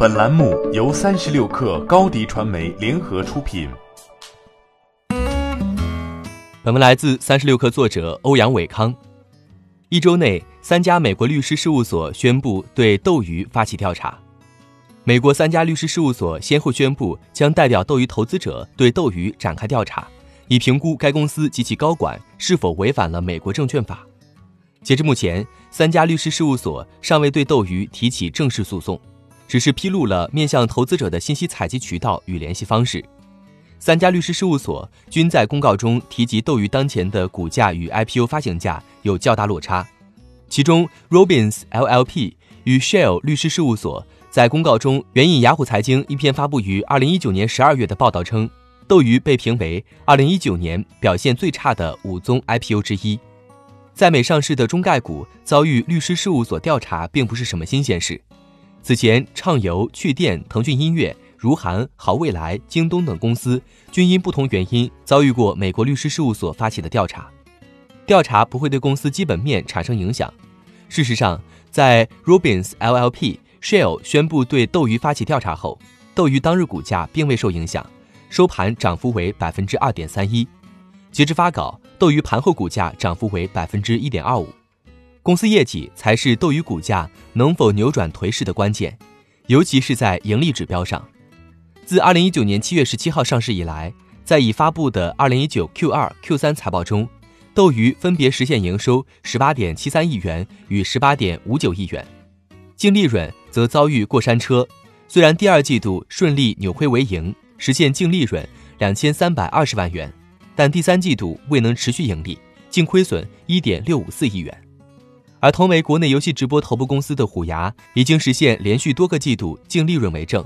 本栏目由三十六氪高低传媒联合出品。本文来自三十六氪作者欧阳伟康。一周内，三家美国律师事务所宣布对斗鱼发起调查。美国三家律师事务所先后宣布将代表斗鱼投资者对斗鱼展开调查，以评估该公司及其高管是否违反了美国证券法。截至目前，三家律师事务所尚未对斗鱼提起正式诉讼，只是披露了面向投资者的信息采集渠道与联系方式。三家律师事务所均在公告中提及斗鱼当前的股价与 IPO 发行价有较大落差，其中 Robins LLP 与 Shell 律师事务所在公告中援引雅虎财经一篇发布于2019年12月的报道称，斗鱼被评为2019年表现最差的五宗 IPO 之一。在美上市的中概股遭遇律师事务所调查，并不是什么新鲜事。此前，畅游、趣店、腾讯音乐、如涵、好未来、京东等公司均因不同原因遭遇过美国律师事务所发起的调查。调查不会对公司基本面产生影响。事实上，在 Robins LLP、Shell 宣布对斗鱼发起调查后，斗鱼当日股价并未受影响，收盘涨幅为百分之二点三一。截至发稿。斗鱼盘后股价涨幅为百分之一点二五，公司业绩才是斗鱼股价能否扭转颓势的关键，尤其是在盈利指标上。自二零一九年七月十七号上市以来，在已发布的二零一九 Q 二、Q 三财报中，斗鱼分别实现营收十八点七三亿元与十八点五九亿元，净利润则遭遇过山车。虽然第二季度顺利扭亏为盈，实现净利润两千三百二十万元。但第三季度未能持续盈利，净亏损一点六五四亿元。而同为国内游戏直播头部公司的虎牙，已经实现连续多个季度净利润为正。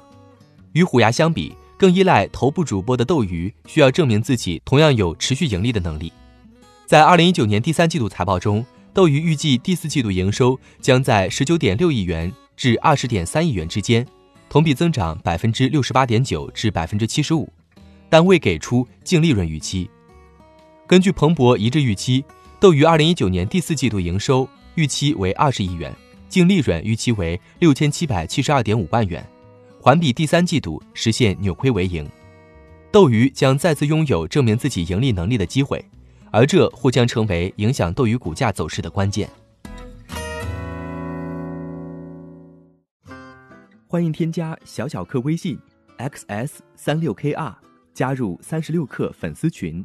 与虎牙相比，更依赖头部主播的斗鱼，需要证明自己同样有持续盈利的能力。在二零一九年第三季度财报中，斗鱼预计第四季度营收将在十九点六亿元至二十点三亿元之间，同比增长百分之六十八点九至百分之七十五，但未给出净利润预期。根据彭博一致预期，斗鱼二零一九年第四季度营收预期为二十亿元，净利润预期为六千七百七十二点五万元，环比第三季度实现扭亏为盈。斗鱼将再次拥有证明自己盈利能力的机会，而这或将成为影响斗鱼股价走势的关键。欢迎添加小小客微信 xs 三六 kr，加入三十六氪粉丝群。